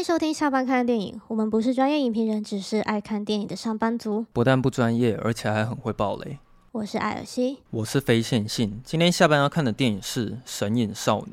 迎收听下班看电影。我们不是专业影评人，只是爱看电影的上班族。不但不专业，而且还很会爆雷。我是艾尔西，我是非线性。今天下班要看的电影是《神隐少女》。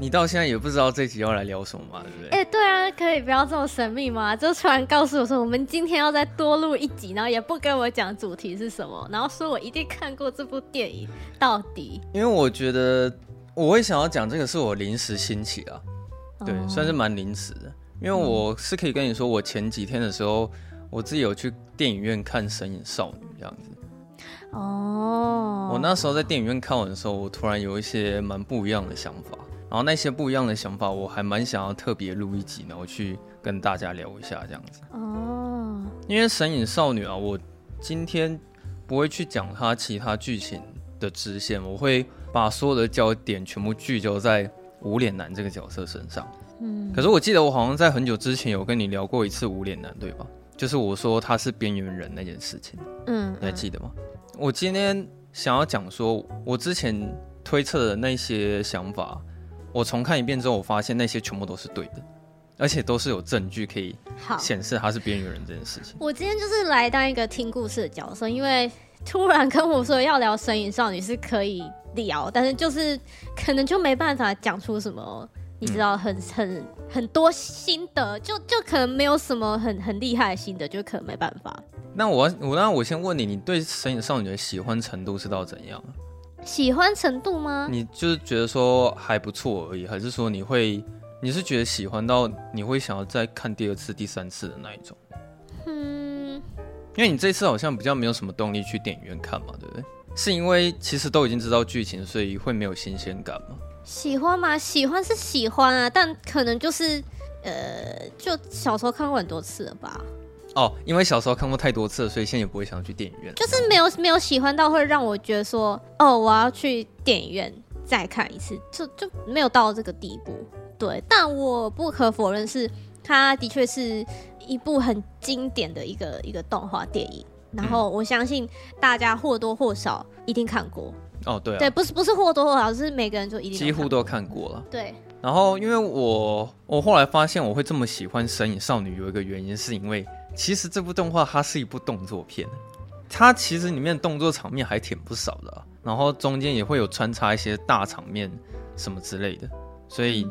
你到现在也不知道这集要来聊什么嘛？对不对？哎、欸，对啊，可以不要这么神秘吗？就突然告诉我说，我们今天要再多录一集，然后也不跟我讲主题是什么，然后说我一定看过这部电影到底。因为我觉得我会想要讲这个，是我临时兴起啊，对，哦、算是蛮临时的。因为我是可以跟你说，我前几天的时候，我自己有去电影院看《神隐少女》这样子。哦。我那时候在电影院看完的时候，我突然有一些蛮不一样的想法。然后那些不一样的想法，我还蛮想要特别录一集，然后去跟大家聊一下这样子。哦，因为《神隐少女》啊，我今天不会去讲它其他剧情的支线，我会把所有的焦点全部聚焦在无脸男这个角色身上。嗯，可是我记得我好像在很久之前有跟你聊过一次无脸男，对吧？就是我说他是边缘人那件事情。嗯，你还记得吗？我今天想要讲说，我之前推测的那些想法。我重看一遍之后，我发现那些全部都是对的，而且都是有证据可以显示他是边缘人这件事情。我今天就是来当一个听故事的角色，因为突然跟我说要聊《神隐少女》是可以聊，但是就是可能就没办法讲出什么，你知道很，很很很多心得，就就可能没有什么很很厉害的心得，就可能没办法。那我我那我先问你，你对《神隐少女》的喜欢程度是到怎样？喜欢程度吗？你就是觉得说还不错而已，还是说你会，你是觉得喜欢到你会想要再看第二次、第三次的那一种？嗯，因为你这次好像比较没有什么动力去电影院看嘛，对不对？是因为其实都已经知道剧情，所以会没有新鲜感吗？喜欢吗？喜欢是喜欢啊，但可能就是呃，就小时候看过很多次了吧。哦，因为小时候看过太多次了，所以现在也不会想要去电影院。就是没有没有喜欢到会让我觉得说，哦，我要去电影院再看一次，就就没有到这个地步。对，但我不可否认是，它的确是一部很经典的一个一个动画电影。然后我相信大家或多或少一定看过。哦，对啊，对，不是不是或多或少，是每个人就一定几乎都看过了。对。然后因为我我后来发现我会这么喜欢《神隐少女》，有一个原因是因为。其实这部动画它是一部动作片，它其实里面动作场面还挺不少的啊，然后中间也会有穿插一些大场面什么之类的，所以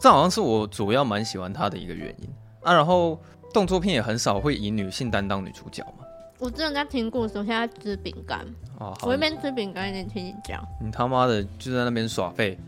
这好像是我主要蛮喜欢它的一个原因啊。然后动作片也很少会以女性担当女主角嘛。我之前在听故事，我现在吃饼干哦，我一边吃饼干一边听你讲。你他妈的就在那边耍废！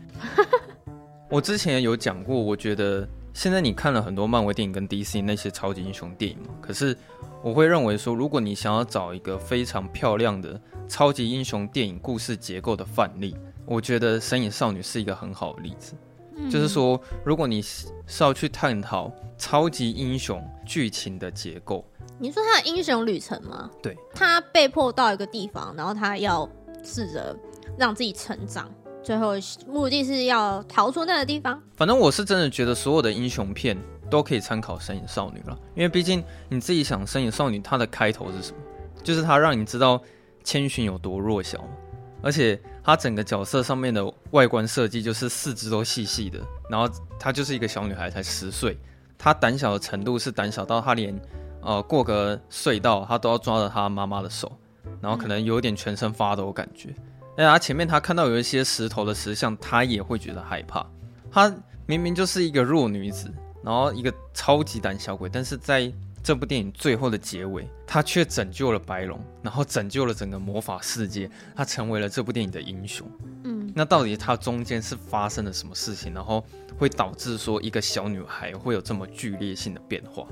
我之前有讲过，我觉得。现在你看了很多漫威电影跟 DC 那些超级英雄电影嘛？可是我会认为说，如果你想要找一个非常漂亮的超级英雄电影故事结构的范例，我觉得《神隐少女》是一个很好的例子。嗯。就是说，如果你是要去探讨超级英雄剧情的结构，你说他的英雄旅程吗？对，他被迫到一个地方，然后他要试着让自己成长。最后目的是要逃出那个地方。反正我是真的觉得所有的英雄片都可以参考《神影少女》了，因为毕竟你自己想，《神影少女》它的开头是什么？就是它让你知道千寻有多弱小，而且它整个角色上面的外观设计就是四肢都细细的，然后她就是一个小女孩，才十岁，她胆小的程度是胆小到她连呃过个隧道她都要抓着她妈妈的手，然后可能有点全身发抖感觉。哎呀，前面他看到有一些石头的石像，他也会觉得害怕。他明明就是一个弱女子，然后一个超级胆小鬼，但是在这部电影最后的结尾，他却拯救了白龙，然后拯救了整个魔法世界，他成为了这部电影的英雄。嗯，那到底他中间是发生了什么事情，然后会导致说一个小女孩会有这么剧烈性的变化？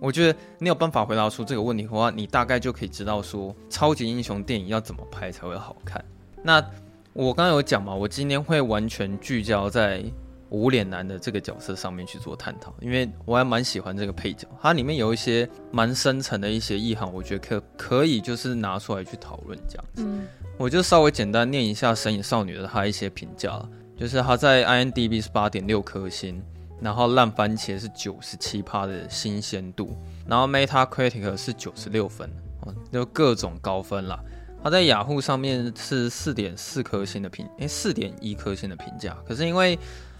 我觉得你有办法回答出这个问题的话，你大概就可以知道说超级英雄电影要怎么拍才会好看。那我刚刚有讲嘛，我今天会完全聚焦在无脸男的这个角色上面去做探讨，因为我还蛮喜欢这个配角，它里面有一些蛮深层的一些意涵，我觉得可可以就是拿出来去讨论这样子。嗯，我就稍微简单念一下《神隐少女》的她一些评价，就是她在 I N D B 是八点六颗星，然后烂番茄是九十七趴的新鲜度，然后 Metacritic 是九十六分，哦，就各种高分啦。他在雅虎上面是四点四颗星的评，诶、欸，四点一颗星的评价。可是因为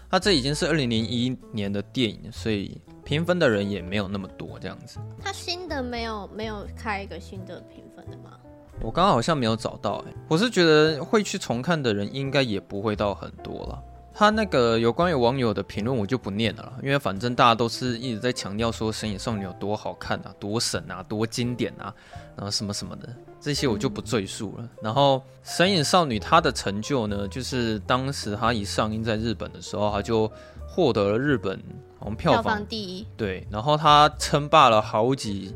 它这已经是二零零一年的电影，所以评分的人也没有那么多这样子。它新的没有没有开一个新的评分的吗？我刚刚好像没有找到、欸，哎，我是觉得会去重看的人应该也不会到很多了。他那个有关于网友的评论我就不念了，因为反正大家都是一直在强调说《神隐少女》有多好看啊，多神啊，多经典啊，然后什么什么的，这些我就不赘述了。然后《神隐少女》她的成就呢，就是当时她一上映在日本的时候，她就获得了日本好像票房，票房第一，对，然后她称霸了好几。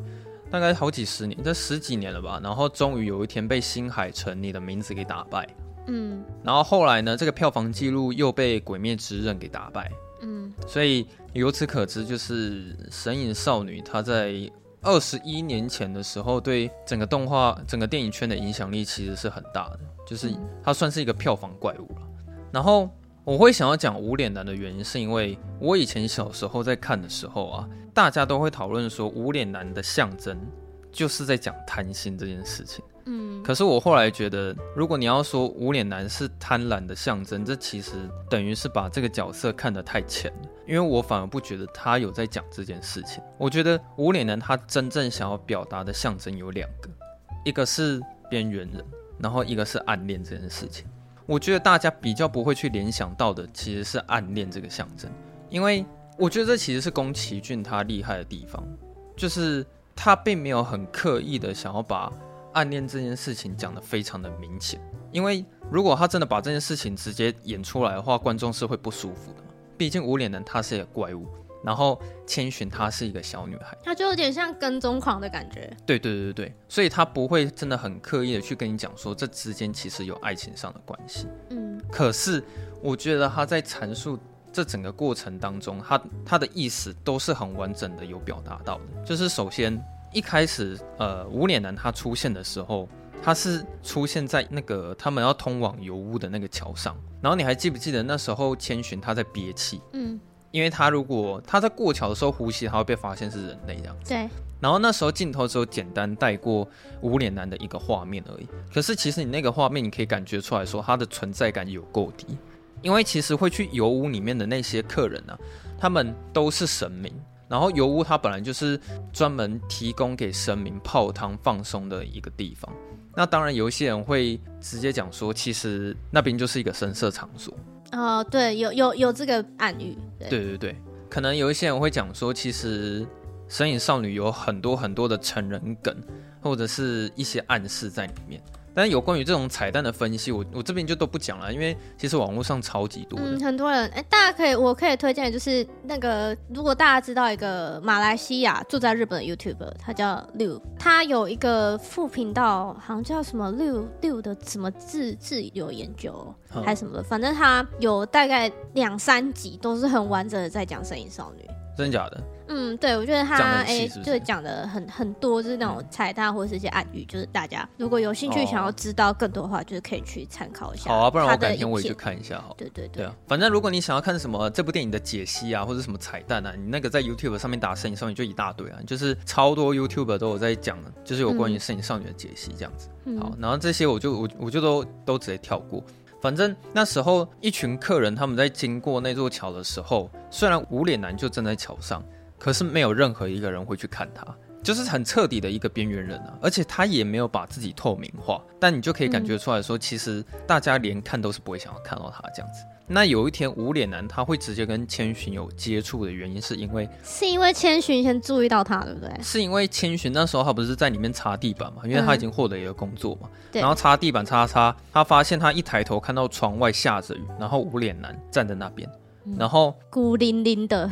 大概好几十年，这十几年了吧。然后终于有一天被新海诚你的名字给打败。嗯。然后后来呢，这个票房记录又被《鬼灭之刃》给打败。嗯。所以由此可知，就是《神隐少女》她在二十一年前的时候，对整个动画、整个电影圈的影响力其实是很大的。就是它算是一个票房怪物了。然后。我会想要讲无脸男的原因，是因为我以前小时候在看的时候啊，大家都会讨论说无脸男的象征就是在讲贪心这件事情。可是我后来觉得，如果你要说无脸男是贪婪的象征，这其实等于是把这个角色看得太浅了。因为我反而不觉得他有在讲这件事情。我觉得无脸男他真正想要表达的象征有两个，一个是边缘人，然后一个是暗恋这件事情。我觉得大家比较不会去联想到的，其实是暗恋这个象征，因为我觉得这其实是宫崎骏他厉害的地方，就是他并没有很刻意的想要把暗恋这件事情讲得非常的明显，因为如果他真的把这件事情直接演出来的话，观众是会不舒服的嘛，毕竟无脸男他是一个怪物。然后千寻她是一个小女孩，她就有点像跟踪狂的感觉。对对对对，所以她不会真的很刻意的去跟你讲说这之间其实有爱情上的关系。嗯，可是我觉得她在阐述这整个过程当中，他他的意思都是很完整的有表达到的。就是首先一开始，呃，无脸男他出现的时候，他是出现在那个他们要通往油屋的那个桥上。然后你还记不记得那时候千寻他在憋气？嗯。因为他如果他在过桥的时候呼吸，他会被发现是人类这样子。对。然后那时候镜头只有简单带过无脸男的一个画面而已。可是其实你那个画面，你可以感觉出来说他的存在感有够低。因为其实会去油屋里面的那些客人呢、啊，他们都是神明。然后油屋它本来就是专门提供给神明泡汤放松的一个地方。那当然有一些人会直接讲说，其实那边就是一个神色场所。哦、呃，对，有有有这个暗喻。对对对对，可能有一些人会讲说，其实《神隐少女》有很多很多的成人梗，或者是一些暗示在里面。但是有关于这种彩蛋的分析，我我这边就都不讲了，因为其实网络上超级多。嗯，很多人哎，大家可以，我可以推荐，就是那个如果大家知道一个马来西亚住在日本的 YouTuber，他叫 Liu，，他有一个副频道，好像叫什么 Liu Liu 的什么自自由研究还是什么的，反正他有大概两三集都是很完整的在讲《神隐少女》。真的假的？嗯，对，我觉得他哎，就是就讲的很很多，就是那种彩蛋或者是一些暗语，就是大家如果有兴趣想要知道更多的话，哦、就是可以去参考一下。好啊，不然我改天我也去看一下好。对对对，反正如果你想要看什么这部电影的解析啊，或者什么彩蛋啊，你那个在 YouTube 上面打《摄影少女》就一大堆啊，就是超多 YouTuber 都有在讲的，就是有关于《摄影少女》的解析这样子。嗯、好，然后这些我就我我就都都直接跳过。反正那时候一群客人他们在经过那座桥的时候，虽然无脸男就站在桥上。可是没有任何一个人会去看他，就是很彻底的一个边缘人啊，而且他也没有把自己透明化，但你就可以感觉出来说，其实大家连看都是不会想要看到他这样子。那有一天无脸男他会直接跟千寻有接触的原因，是因为是因为千寻先注意到他，对不对？是因为千寻那时候他不是在里面擦地板嘛，因为他已经获得一个工作嘛，对。然后擦地板擦擦，他发现他一抬头看到窗外下着雨，然后无脸男站在那边，然后孤零零的。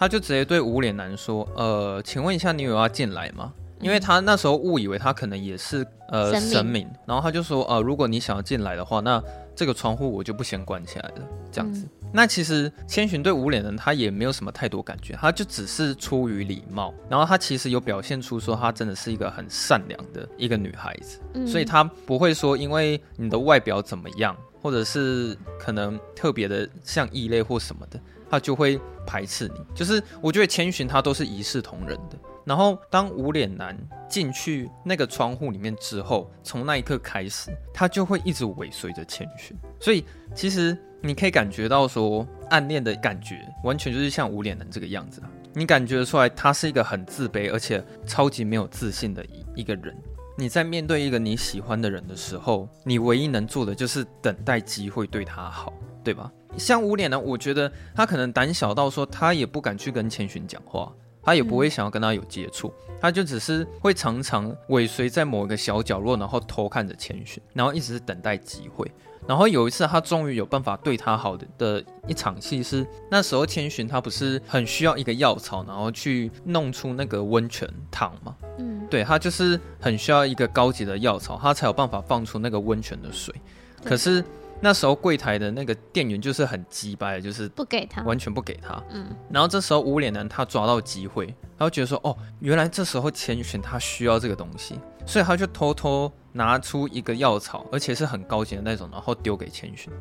他就直接对无脸男说：“呃，请问一下，你有要进来吗？因为他那时候误以为他可能也是呃神明，然后他就说：呃，如果你想要进来的话，那这个窗户我就不先关起来了。这样子。嗯、那其实千寻对无脸人他也没有什么太多感觉，他就只是出于礼貌，然后他其实有表现出说他真的是一个很善良的一个女孩子，嗯、所以他不会说因为你的外表怎么样，或者是可能特别的像异类或什么的。”他就会排斥你，就是我觉得千寻他都是一视同仁的。然后当无脸男进去那个窗户里面之后，从那一刻开始，他就会一直尾随着千寻。所以其实你可以感觉到说，暗恋的感觉完全就是像无脸男这个样子啊。你感觉出来，他是一个很自卑而且超级没有自信的一一个人。你在面对一个你喜欢的人的时候，你唯一能做的就是等待机会对他好，对吧？像无脸男，我觉得他可能胆小到说，他也不敢去跟千寻讲话，他也不会想要跟他有接触，他就只是会常常尾随在某一个小角落，然后偷看着千寻，然后一直是等待机会。然后有一次，他终于有办法对他好的的一场戏是，那时候千寻他不是很需要一个药草，然后去弄出那个温泉汤吗？嗯，对，他就是很需要一个高级的药草，他才有办法放出那个温泉的水。可是那时候柜台的那个店员就是很鸡掰，就是不给他，完全不给他。嗯，然后这时候无脸男他抓到机会，他就觉得说，哦，原来这时候千寻他需要这个东西，所以他就偷偷。拿出一个药草，而且是很高级的那种，然后丢给千寻。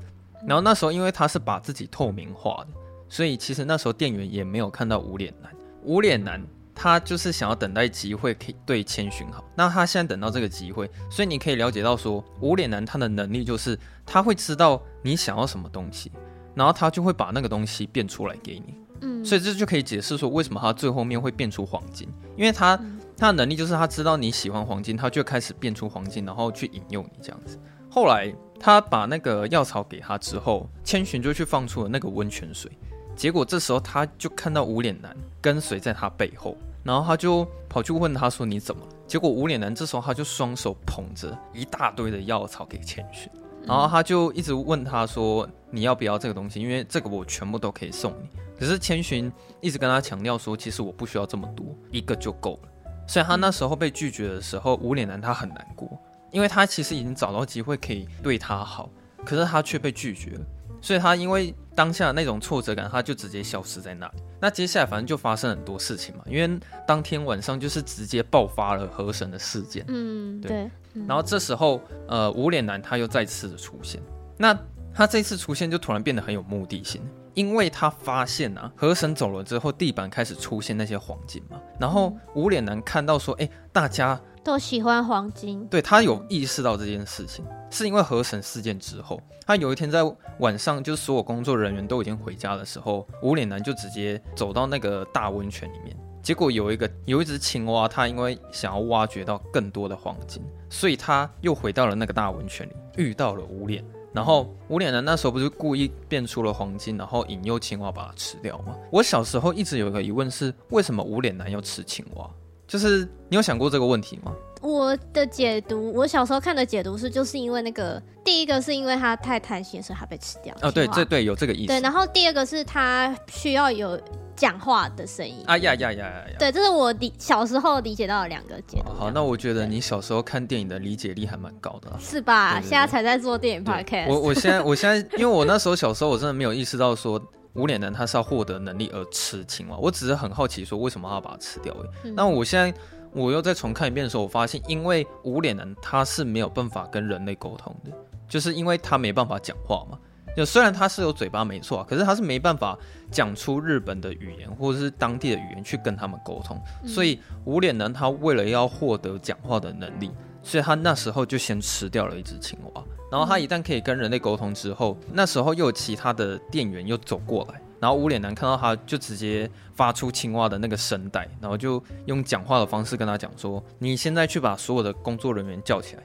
然后那时候，因为他是把自己透明化的，所以其实那时候店员也没有看到无脸男。无脸男他就是想要等待机会，可以对千寻好。那他现在等到这个机会，所以你可以了解到说，无脸男他的能力就是他会知道你想要什么东西，然后他就会把那个东西变出来给你。嗯，所以这就可以解释说为什么他最后面会变出黄金，因为他。他的能力就是他知道你喜欢黄金，他就开始变出黄金，然后去引诱你这样子。后来他把那个药草给他之后，千寻就去放出了那个温泉水。结果这时候他就看到无脸男跟随在他背后，然后他就跑去问他说：“你怎么了？”结果无脸男这时候他就双手捧着一大堆的药草给千寻，然后他就一直问他说：“你要不要这个东西？因为这个我全部都可以送你。”可是千寻一直跟他强调说：“其实我不需要这么多，一个就够了。”所以他那时候被拒绝的时候，无脸男他很难过，因为他其实已经找到机会可以对他好，可是他却被拒绝了。所以他因为当下那种挫折感，他就直接消失在那里。那接下来反正就发生很多事情嘛，因为当天晚上就是直接爆发了河神的事件。嗯，对。对嗯、然后这时候，呃，无脸男他又再次的出现，那他这次出现就突然变得很有目的性。因为他发现啊，河神走了之后，地板开始出现那些黄金嘛。然后无脸男看到说，哎，大家都喜欢黄金。对，他有意识到这件事情，是因为河神事件之后，他有一天在晚上，就是所有工作人员都已经回家的时候，无脸男就直接走到那个大温泉里面。结果有一个有一只青蛙，他因为想要挖掘到更多的黄金，所以他又回到了那个大温泉里，遇到了无脸。然后无脸男那时候不是故意变出了黄金，然后引诱青蛙把它吃掉吗？我小时候一直有一个疑问是，为什么无脸男要吃青蛙？就是你有想过这个问题吗？我的解读，我小时候看的解读是，就是因为那个第一个是因为他太贪心，所以他被吃掉。哦，对，这对有这个意思。对，然后第二个是他需要有讲话的声音。啊呀呀呀呀！对，这是我理小时候理解到的两个解读。好，那我觉得你小时候看电影的理解力还蛮高的。是吧？对对对，现在才在做电影 podcast。我我现在我现在，因为我那时候小时候我真的没有意识到说无脸男他是要获得能力而吃青蛙，我只是很好奇说为什么他要把它吃掉。嗯、那我现在。我又再重看一遍的时候，我发现，因为无脸男他是没有办法跟人类沟通的，就是因为他没办法讲话嘛。就虽然他是有嘴巴没错，可是他是没办法讲出日本的语言或者是当地的语言去跟他们沟通。所以无脸男他为了要获得讲话的能力，所以他那时候就先吃掉了一只青蛙。然后他一旦可以跟人类沟通之后，那时候又有其他的店员又走过来。然后无脸男看到他，就直接发出青蛙的那个声带，然后就用讲话的方式跟他讲说：“你现在去把所有的工作人员叫起来，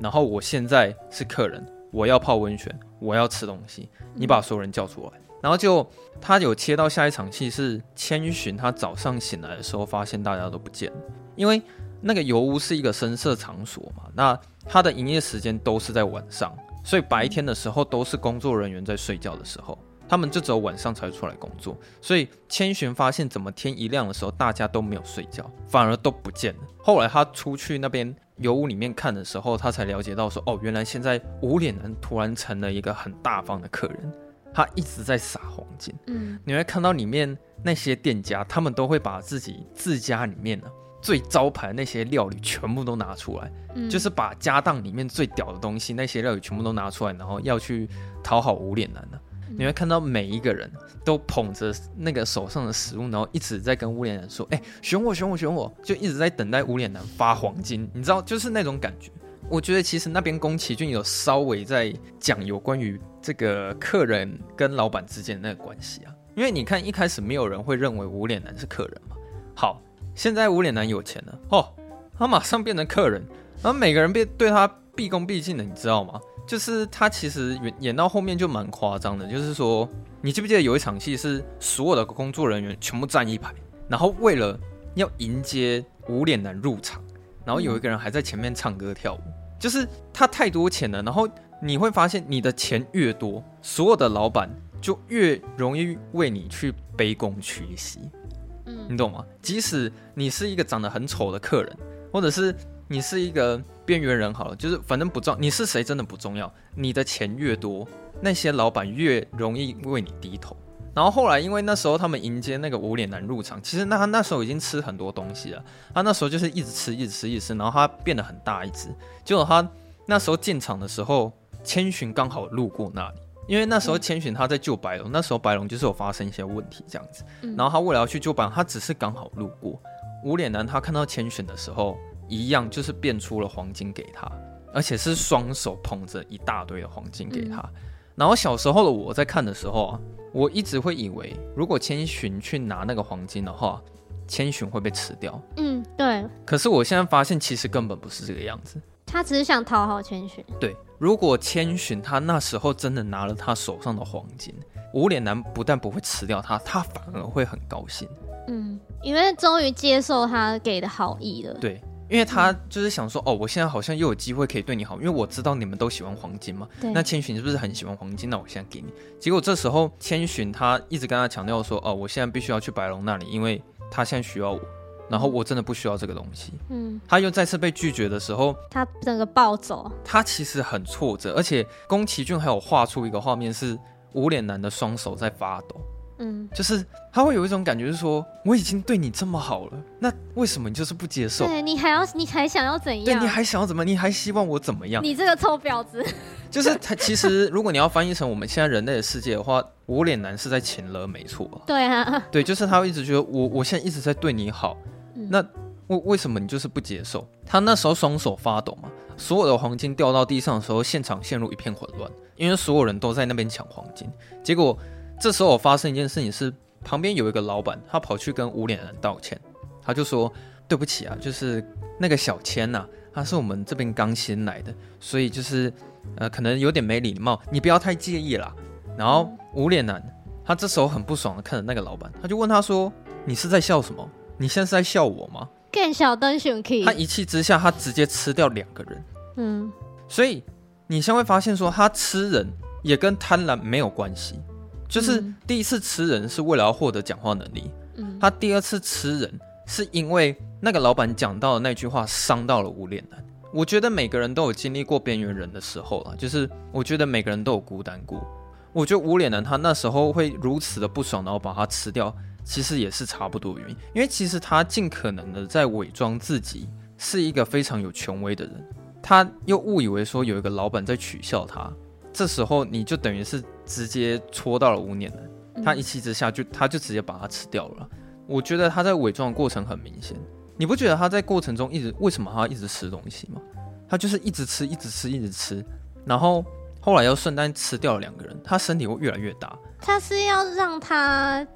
然后我现在是客人，我要泡温泉，我要吃东西，你把所有人叫出来。”然后就他有切到下一场戏是千寻，他早上醒来的时候发现大家都不见，因为那个油屋是一个深色场所嘛，那它的营业时间都是在晚上，所以白天的时候都是工作人员在睡觉的时候。他们就只有晚上才会出来工作，所以千寻发现怎么天一亮的时候，大家都没有睡觉，反而都不见了。后来他出去那边油屋里面看的时候，他才了解到说，哦，原来现在无脸男突然成了一个很大方的客人，他一直在撒黄金。嗯，你会看到里面那些店家，他们都会把自己自家里面呢最招牌的那些料理全部都拿出来，嗯，就是把家当里面最屌的东西那些料理全部都拿出来，然后要去讨好无脸男的。你会看到每一个人都捧着那个手上的食物，然后一直在跟无脸男说：“哎、欸，选我，选我，选我！”就一直在等待无脸男发黄金，你知道，就是那种感觉。我觉得其实那边宫崎骏有稍微在讲有关于这个客人跟老板之间的那个关系啊，因为你看一开始没有人会认为无脸男是客人嘛。好，现在无脸男有钱了哦，他马上变成客人，然后每个人变对他毕恭毕敬的，你知道吗？就是他其实演演到后面就蛮夸张的，就是说，你记不记得有一场戏是所有的工作人员全部站一排，然后为了要迎接无脸男入场，然后有一个人还在前面唱歌跳舞，就是他太多钱了，然后你会发现你的钱越多，所有的老板就越容易为你去卑躬屈膝，嗯，你懂吗？即使你是一个长得很丑的客人，或者是你是一个。边缘人好了，就是反正不重，你是谁真的不重要。你的钱越多，那些老板越容易为你低头。然后后来，因为那时候他们迎接那个无脸男入场，其实那他那时候已经吃很多东西了。他那时候就是一直吃，一直吃，一直吃，然后他变得很大一只。结果他那时候进场的时候，千寻刚好路过那里，因为那时候千寻他在救白龙，那时候白龙就是有发生一些问题这样子。然后他为了要去救白龙，他只是刚好路过。无脸男他看到千寻的时候。一样就是变出了黄金给他，而且是双手捧着一大堆的黄金给他。嗯、然后小时候的我在看的时候啊，我一直会以为，如果千寻去拿那个黄金的话，千寻会被吃掉。嗯，对。可是我现在发现，其实根本不是这个样子。他只是想讨好千寻。对，如果千寻他那时候真的拿了他手上的黄金，无脸男不但不会吃掉他，他反而会很高兴。嗯，因为终于接受他给的好意了。对。因为他就是想说，哦，我现在好像又有机会可以对你好，因为我知道你们都喜欢黄金嘛。对。那千寻是不是很喜欢黄金？那我现在给你。结果这时候千寻他一直跟他强调说，哦，我现在必须要去白龙那里，因为他现在需要我，然后我真的不需要这个东西。嗯。他又再次被拒绝的时候，他整个暴走。他其实很挫折，而且宫崎骏还有画出一个画面是无脸男的双手在发抖。嗯，就是他会有一种感觉，是说我已经对你这么好了，那为什么你就是不接受？对，你还要，你还想要怎样？对，你还想要怎么？你还希望我怎么样？你这个臭婊子！就是他，其实如果你要翻译成我们现在人类的世界的话，无脸男是在情了，没错。对啊，对，就是他会一直觉得我，我现在一直在对你好，嗯、那为为什么你就是不接受？他那时候双手发抖嘛，所有的黄金掉到地上的时候，现场陷入一片混乱，因为所有人都在那边抢黄金，结果。这时候我发生一件事情是，旁边有一个老板，他跑去跟无脸男道歉，他就说：“对不起啊，就是那个小千呐、啊，他是我们这边刚新来的，所以就是呃，可能有点没礼貌，你不要太介意啦。”然后无脸男他这时候很不爽的看着那个老板，他就问他说：“你是在笑什么？你现在是在笑我吗？”更小灯熊 key，他一气之下，他直接吃掉两个人。嗯，所以你先会发现说，他吃人也跟贪婪没有关系。就是第一次吃人是为了要获得讲话能力，嗯，他第二次吃人是因为那个老板讲到的那句话伤到了无脸男。我觉得每个人都有经历过边缘人的时候了，就是我觉得每个人都有孤单过。我觉得无脸男他那时候会如此的不爽，然后把他吃掉，其实也是差不多原因。因为其实他尽可能的在伪装自己是一个非常有权威的人，他又误以为说有一个老板在取笑他。这时候你就等于是直接戳到了无脸男，他一气之下就他就直接把他吃掉了。我觉得他在伪装的过程很明显，你不觉得他在过程中一直为什么他要一直吃东西吗？他就是一直吃，一直吃，一直吃，然后后来又顺带吃掉了两个人，他身体会越来越大。他是要让他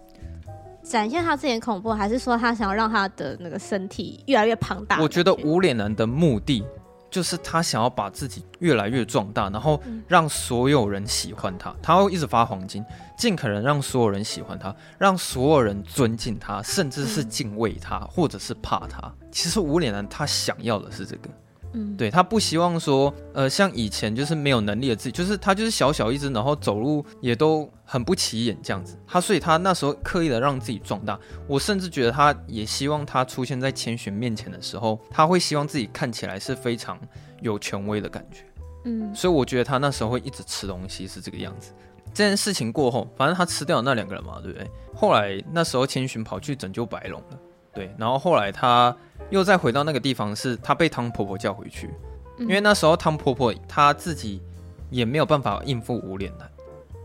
展现他自己的恐怖，还是说他想要让他的那个身体越来越庞大？我觉得无脸男的目的。就是他想要把自己越来越壮大，然后让所有人喜欢他。他会一直发黄金，尽可能让所有人喜欢他，让所有人尊敬他，甚至是敬畏他，或者是怕他。其实无脸男他想要的是这个。嗯，对，他不希望说，呃，像以前就是没有能力的自己，就是他就是小小一只，然后走路也都很不起眼这样子。他所以他那时候刻意的让自己壮大。我甚至觉得他也希望他出现在千寻面前的时候，他会希望自己看起来是非常有权威的感觉。嗯，所以我觉得他那时候会一直吃东西是这个样子。这件事情过后，反正他吃掉了那两个人嘛，对不对？后来那时候千寻跑去拯救白龙了。对，然后后来他又再回到那个地方，是他被汤婆婆叫回去，因为那时候汤婆婆她自己也没有办法应付无脸男，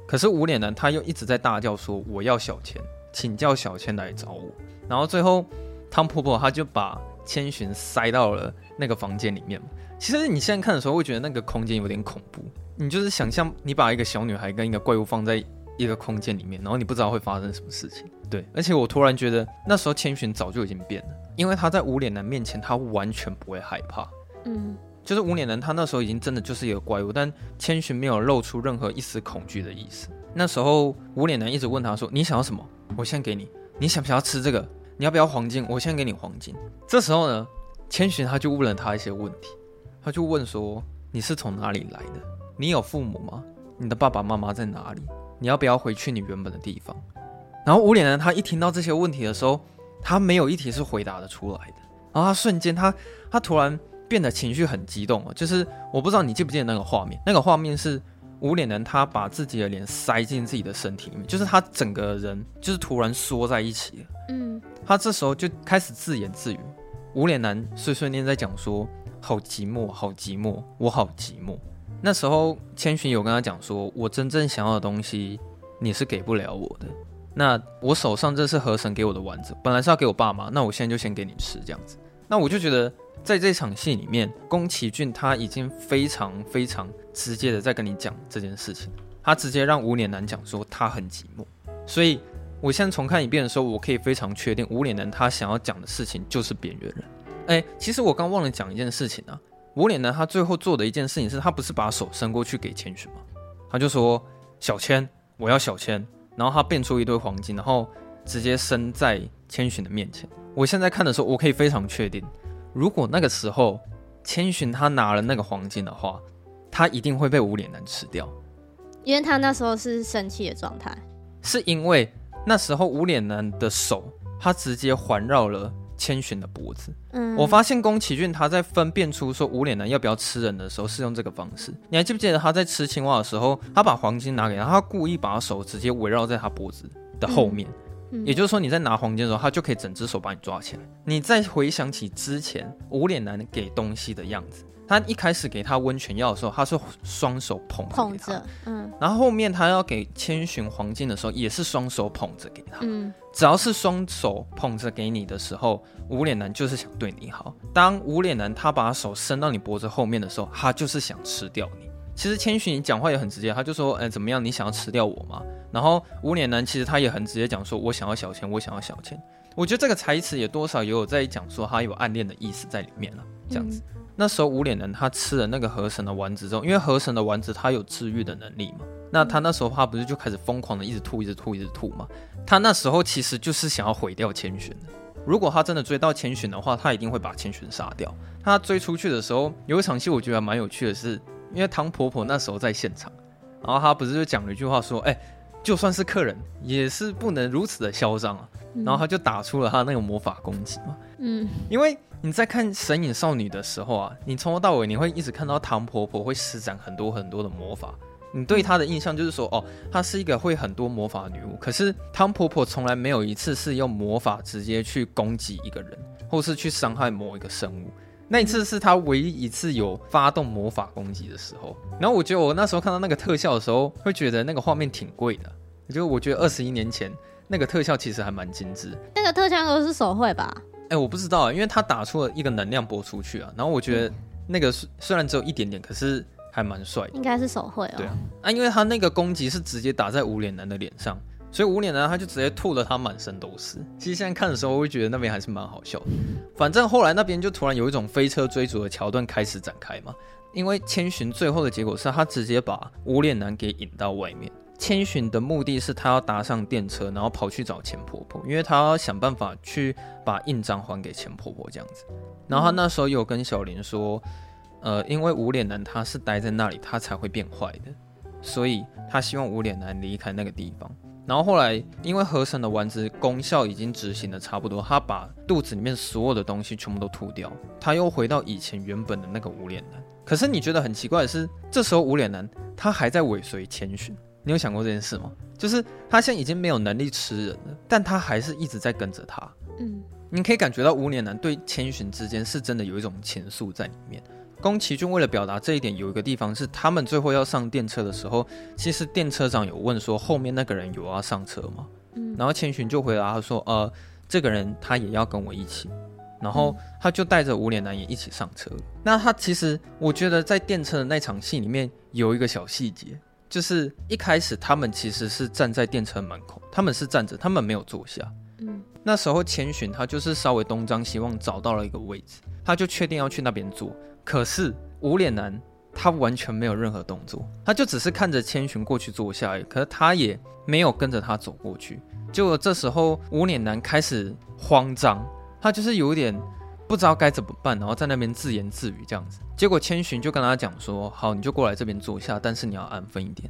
可是无脸男他又一直在大叫说我要小千，请叫小千来找我。然后最后汤婆婆她就把千寻塞到了那个房间里面。其实你现在看的时候会觉得那个空间有点恐怖。你就是想象你把一个小女孩跟一个怪物放在一个空间里面，然后你不知道会发生什么事情。对，而且我突然觉得那时候千寻早就已经变了，因为他在无脸男面前他完全不会害怕。嗯。就是无脸男，他那时候已经真的就是一个怪物，但千寻没有露出任何一丝恐惧的意思。那时候无脸男一直问他说：“你想要什么？我先给你。你想不想要吃这个？你要不要黄金？我先给你黄金。”这时候呢，千寻他就问了他一些问题，他就问说：“你是从哪里来的？你有父母吗？你的爸爸妈妈在哪里？你要不要回去你原本的地方？”然后无脸男他一听到这些问题的时候，他没有一题是回答的出来的。然后他瞬间他他突然。变得情绪很激动，就是我不知道你记不记得那个画面，那个画面是无脸男他把自己的脸塞进自己的身体里面，就是他整个人就是突然缩在一起了。嗯，他这时候就开始自言自语，无脸男碎碎念在讲说：“好寂寞，好寂寞，我好寂寞。”那时候千寻有跟他讲说：“我真正想要的东西你是给不了我的。那我手上这是河神给我的丸子，本来是要给我爸妈，那我现在就先给你吃这样子。”那我就觉得。在这场戏里面，宫崎骏他已经非常非常直接的在跟你讲这件事情，他直接让无脸男讲说他很寂寞，所以我现在重看一遍的时候，我可以非常确定无脸男他想要讲的事情就是边缘人。哎，其实我刚忘了讲一件事情啊，无脸男他最后做的一件事情是他不是把手伸过去给千寻吗？他就说小千，我要小千，然后他变出一堆黄金，然后直接伸在千寻的面前。我现在看的时候，我可以非常确定。如果那个时候千寻他拿了那个黄金的话，他一定会被无脸男吃掉，因为他那时候是生气的状态。是因为那时候无脸男的手，他直接环绕了千寻的脖子。嗯，我发现宫崎骏他在分辨出说无脸男要不要吃人的时候，是用这个方式。你还记不记得他在吃青蛙的时候，他把黄金拿给他，他故意把手直接围绕在他脖子的后面。嗯也就是说，你在拿黄金的时候，他就可以整只手把你抓起来。你再回想起之前无脸男给东西的样子，他一开始给他温泉药的时候，他是双手捧着给他，嗯，然后后面他要给千寻黄金的时候，也是双手捧着给他，嗯，只要是双手捧着给你的时候，无脸男就是想对你好。当无脸男他把手伸到你脖子后面的时候，他就是想吃掉你。其实千寻讲话也很直接，他就说：“哎，怎么样？你想要吃掉我吗？”然后无脸男其实他也很直接讲说：“我想要小钱，我想要小钱。”我觉得这个台词也多少也有在讲说他有暗恋的意思在里面了。这样子，嗯、那时候无脸人他吃了那个河神的丸子之后，因为河神的丸子他有治愈的能力嘛，那他那时候他不是就开始疯狂的一直吐，一直吐，一直吐嘛？他那时候其实就是想要毁掉千寻的。如果他真的追到千寻的话，他一定会把千寻杀掉。他追出去的时候，有一场戏我觉得蛮有趣的是。因为唐婆婆那时候在现场，然后她不是就讲了一句话说：“哎，就算是客人，也是不能如此的嚣张啊。嗯”然后他就打出了他那个魔法攻击嘛。嗯，因为你在看《神隐少女》的时候啊，你从头到尾你会一直看到唐婆婆会施展很多很多的魔法，你对她的印象就是说，哦，她是一个会很多魔法的女巫。可是汤婆婆从来没有一次是用魔法直接去攻击一个人，或是去伤害某一个生物。那一次是她唯一一次有发动魔法攻击的时候，然后我觉得我那时候看到那个特效的时候，会觉得那个画面挺贵的。就我觉得二十一年前那个特效其实还蛮精致。那个特效都是手绘吧？哎，我不知道，因为他打出了一个能量波出去啊。然后我觉得那个虽虽然只有一点点，可是还蛮帅的。应该是手绘哦。对啊，啊，因为他那个攻击是直接打在无脸男的脸上。所以无脸男他就直接吐了，他满身都是。其实现在看的时候，我会觉得那边还是蛮好笑的。反正后来那边就突然有一种飞车追逐的桥段开始展开嘛。因为千寻最后的结果是他直接把无脸男给引到外面。千寻的目的是他要搭上电车，然后跑去找钱婆婆，因为他要想办法去把印章还给钱婆婆这样子。然后他那时候有跟小林说，呃，因为无脸男他是待在那里，他才会变坏的，所以他希望无脸男离开那个地方。然后后来，因为河神的丸子功效已经执行的差不多，他把肚子里面所有的东西全部都吐掉，他又回到以前原本的那个无脸男。可是你觉得很奇怪的是，这时候无脸男他还在尾随千寻，你有想过这件事吗？就是他现在已经没有能力吃人了，但他还是一直在跟着他。嗯，你可以感觉到无脸男对千寻之间是真的有一种情愫在里面。宫崎骏为了表达这一点，有一个地方是他们最后要上电车的时候，其实电车长有问说后面那个人有要上车吗？嗯，然后千寻就回答他说，呃，这个人他也要跟我一起，然后他就带着无脸男也一起上车。那他其实我觉得在电车的那场戏里面有一个小细节，就是一开始他们其实是站在电车门口，他们是站着，他们没有坐下。嗯，那时候千寻他就是稍微东张西望，找到了一个位置，他就确定要去那边坐。可是无脸男他完全没有任何动作，他就只是看着千寻过去坐下而已，可是他也没有跟着他走过去。结果这时候无脸男开始慌张，他就是有点不知道该怎么办，然后在那边自言自语这样子。结果千寻就跟他讲说：“好，你就过来这边坐下，但是你要安分一点。”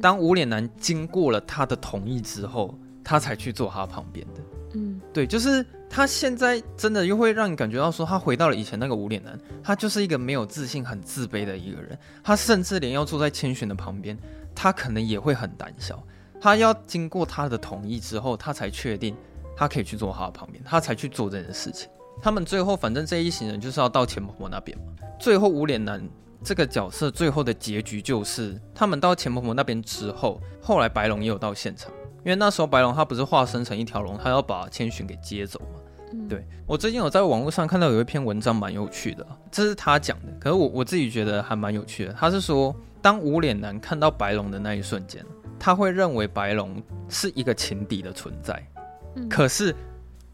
当无脸男经过了他的同意之后，他才去坐他旁边的。嗯，对，就是他现在真的又会让你感觉到说，他回到了以前那个无脸男，他就是一个没有自信、很自卑的一个人。他甚至连要坐在千寻的旁边，他可能也会很胆小。他要经过他的同意之后，他才确定他可以去坐他旁边，他才去做这件事情。他们最后反正这一行人就是要到钱婆婆那边嘛。最后无脸男这个角色最后的结局就是，他们到钱婆婆那边之后，后来白龙也有到现场。因为那时候白龙他不是化身成一条龙，他要把千寻给接走嘛。嗯、对，我最近有在网络上看到有一篇文章蛮有趣的，这是他讲的，可是我我自己觉得还蛮有趣的。他是说，当无脸男看到白龙的那一瞬间，他会认为白龙是一个情敌的存在。嗯、可是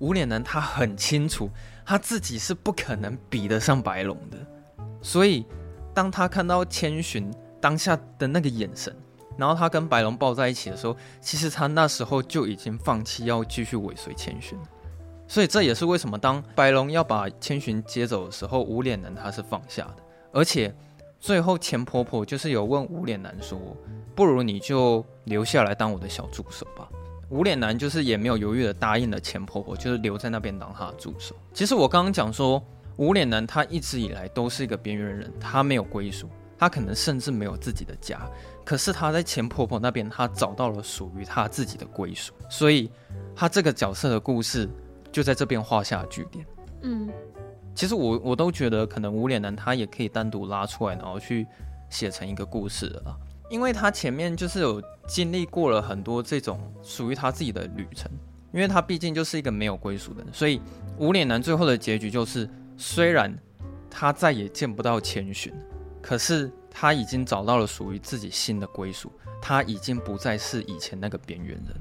无脸男他很清楚，他自己是不可能比得上白龙的。所以当他看到千寻当下的那个眼神。然后他跟白龙抱在一起的时候，其实他那时候就已经放弃要继续尾随千寻，所以这也是为什么当白龙要把千寻接走的时候，无脸男他是放下的。而且最后钱婆婆就是有问无脸男说：“不如你就留下来当我的小助手吧。”无脸男就是也没有犹豫的答应了钱婆婆，就是留在那边当她的助手。其实我刚刚讲说，无脸男他一直以来都是一个边缘人，他没有归属，他可能甚至没有自己的家。可是他在钱婆婆那边，他找到了属于他自己的归属，所以他这个角色的故事就在这边画下句点。嗯，其实我我都觉得，可能无脸男他也可以单独拉出来，然后去写成一个故事了，因为他前面就是有经历过了很多这种属于他自己的旅程，因为他毕竟就是一个没有归属的人，所以无脸男最后的结局就是，虽然他再也见不到千寻，可是。他已经找到了属于自己新的归属，他已经不再是以前那个边缘人，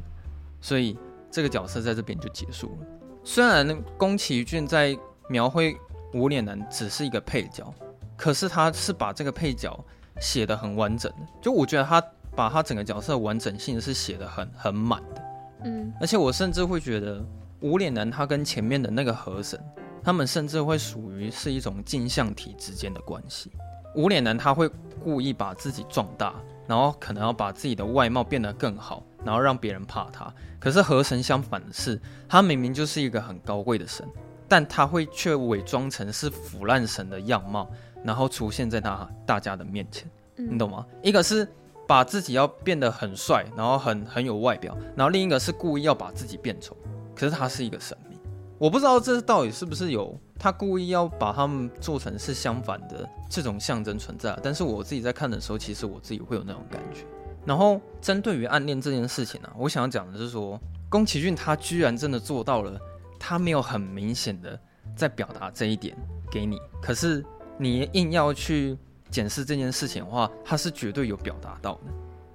所以这个角色在这边就结束了。虽然宫崎骏在描绘无脸男只是一个配角，可是他是把这个配角写的很完整的，就我觉得他把他整个角色完整性是写的很很满的。嗯，而且我甚至会觉得无脸男他跟前面的那个河神，他们甚至会属于是一种镜像体之间的关系。无脸男他会故意把自己壮大，然后可能要把自己的外貌变得更好，然后让别人怕他。可是河神相反的是，他明明就是一个很高贵的神，但他会却伪装成是腐烂神的样貌，然后出现在他大家的面前。你懂吗？一个是把自己要变得很帅，然后很很有外表，然后另一个是故意要把自己变丑。可是他是一个神明，我不知道这到底是不是有。他故意要把他们做成是相反的这种象征存在，但是我自己在看的时候，其实我自己会有那种感觉。然后针对于暗恋这件事情呢、啊，我想要讲的是说，宫崎骏他居然真的做到了，他没有很明显的在表达这一点给你，可是你硬要去检视这件事情的话，他是绝对有表达到的。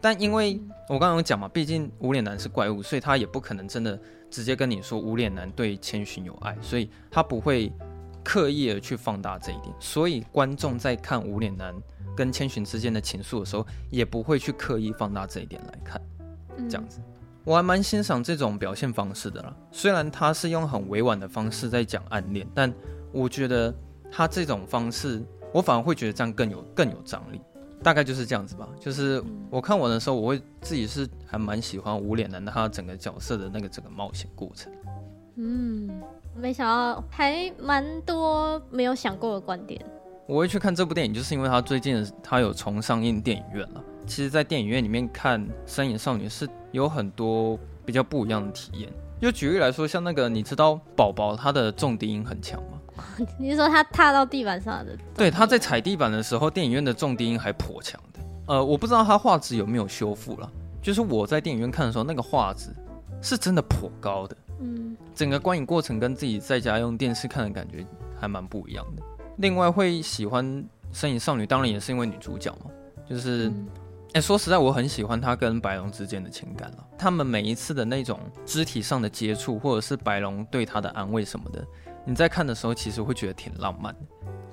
但因为我刚刚有讲嘛，毕竟无脸男是怪物，所以他也不可能真的直接跟你说无脸男对千寻有爱，所以他不会。刻意的去放大这一点，所以观众在看无脸男跟千寻之间的情愫的时候，也不会去刻意放大这一点来看。这样子，我还蛮欣赏这种表现方式的啦。虽然他是用很委婉的方式在讲暗恋，但我觉得他这种方式，我反而会觉得这样更有更有张力。大概就是这样子吧。就是我看完的时候，我会自己是还蛮喜欢无脸男的他整个角色的那个整个冒险过程。嗯。没想到还蛮多没有想过的观点。我会去看这部电影，就是因为他最近他有重上映电影院了。其实，在电影院里面看《三眼少女》是有很多比较不一样的体验。就举例来说，像那个你知道宝宝他的重低音很强吗？你是说他踏到地板上的？对，他在踩地板的时候，电影院的重低音还颇强的。呃，我不知道他画质有没有修复了。就是我在电影院看的时候，那个画质是真的颇高的。嗯，整个观影过程跟自己在家用电视看的感觉还蛮不一样的。另外会喜欢《身影少女》，当然也是因为女主角嘛。就是，哎、说实在，我很喜欢她跟白龙之间的情感了。他们每一次的那种肢体上的接触，或者是白龙对她的安慰什么的，你在看的时候其实会觉得挺浪漫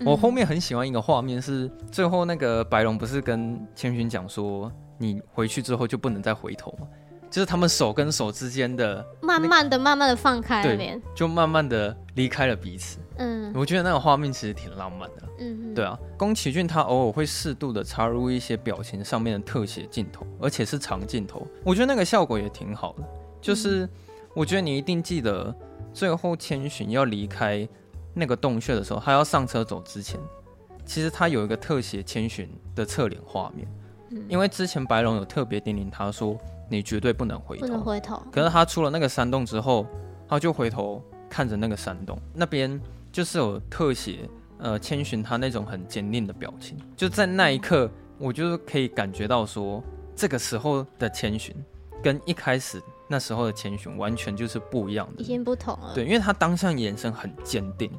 我后面很喜欢一个画面是，最后那个白龙不是跟千寻讲说，你回去之后就不能再回头吗？就是他们手跟手之间的，慢慢的、慢慢的放开那边，就慢慢的离开了彼此。嗯，我觉得那个画面其实挺浪漫的。嗯哼，对啊，宫崎骏他偶尔会适度的插入一些表情上面的特写镜头，而且是长镜头，我觉得那个效果也挺好的。就是我觉得你一定记得，最后千寻要离开那个洞穴的时候，他要上车走之前，其实他有一个特写千寻的侧脸画面。嗯，因为之前白龙有特别叮咛他说。你绝对不能回头，不能回头。可是他出了那个山洞之后，他就回头看着那个山洞那边，就是有特写，呃，千寻他那种很坚定的表情。就在那一刻，我就可以感觉到说，这个时候的千寻跟一开始那时候的千寻完全就是不一样的，已经不同了。对，因为他当下眼神很坚定，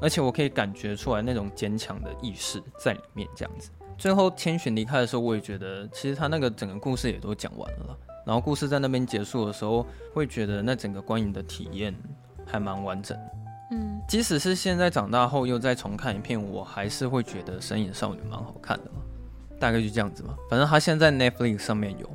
而且我可以感觉出来那种坚强的意识在里面，这样子。最后千寻离开的时候，我也觉得其实他那个整个故事也都讲完了。然后故事在那边结束的时候，会觉得那整个观影的体验还蛮完整。嗯，即使是现在长大后又再重看一遍，我还是会觉得《神隐少女》蛮好看的嘛。大概就这样子嘛。反正它现在 Netflix 上面有，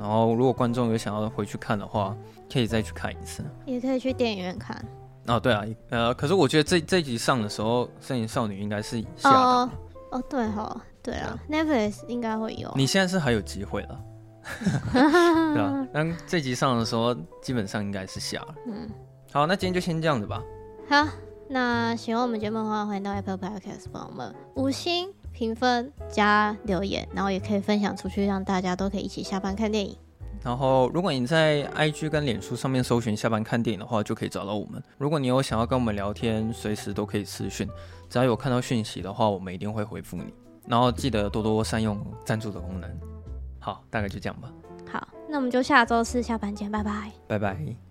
然后如果观众有想要回去看的话，可以再去看一次。也可以去电影院看。哦，对啊，呃，可是我觉得这这集上的时候，《神隐少女》应该是下档。哦，哦，对哈，对啊，Netflix 应该会有。你现在是还有机会了。对啊。那这集上的时候，基本上应该是下了。嗯，好，那今天就先这样子吧。好，那喜欢我们节目的话，欢迎到 Apple Podcast 帮我们五星评分加留言，然后也可以分享出去，让大家都可以一起下班看电影。然后，如果你在 IG 跟脸书上面搜寻“下班看电影”的话，就可以找到我们。如果你有想要跟我们聊天，随时都可以私讯，只要有看到讯息的话，我们一定会回复你。然后记得多多善用赞助的功能。好，大概就这样吧。好，那我们就下周四下班见，拜拜。拜拜。